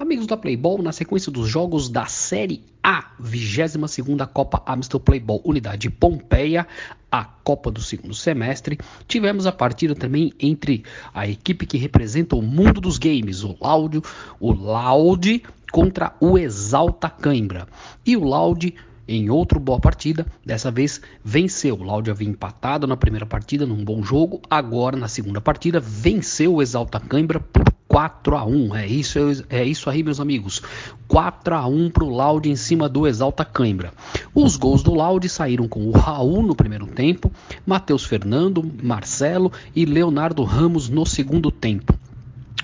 Amigos da Playball, na sequência dos jogos da Série A, 22ª Copa Amstel Playball Unidade Pompeia, a Copa do segundo semestre, tivemos a partida também entre a equipe que representa o mundo dos games, o Loud, o Loud contra o Exalta Cãibra. E o Loud em outra boa partida. Dessa vez venceu. O Laude havia empatado na primeira partida num bom jogo. Agora na segunda partida venceu o Exalta Cãibra por 4 a 1. É isso, é isso aí, meus amigos. 4 a 1 para o Laude em cima do Exalta Cãibra. Os gols do Laude saíram com o Raul no primeiro tempo, Matheus Fernando, Marcelo e Leonardo Ramos no segundo tempo.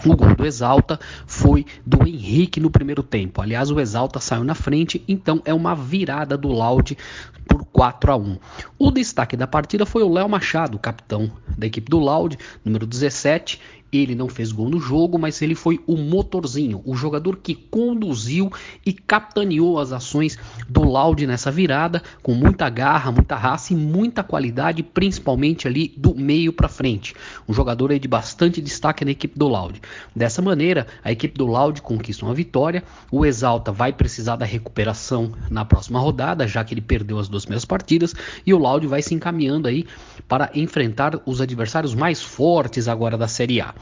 O gol do Exalta foi do Henrique no primeiro tempo. Aliás, o Exalta saiu na frente, então é uma virada do Laude por 4 a 1. O destaque da partida foi o Léo Machado, capitão da equipe do Laude, número 17, ele não fez gol no jogo, mas ele foi o motorzinho, o jogador que conduziu e capitaneou as ações do Laude nessa virada, com muita garra, muita raça e muita qualidade, principalmente ali do meio para frente. Um jogador aí de bastante destaque na equipe do Laude. Dessa maneira, a equipe do Laude conquista uma vitória. O Exalta vai precisar da recuperação na próxima rodada, já que ele perdeu as duas primeiras partidas, e o Laude vai se encaminhando aí para enfrentar os adversários mais fortes agora da Série A.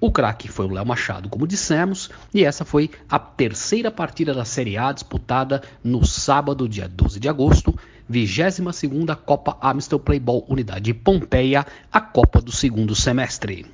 O craque foi o Léo Machado, como dissemos, e essa foi a terceira partida da Série A disputada no sábado, dia 12 de agosto, 22ª Copa Amstel Playball Unidade Pompeia, a Copa do segundo semestre.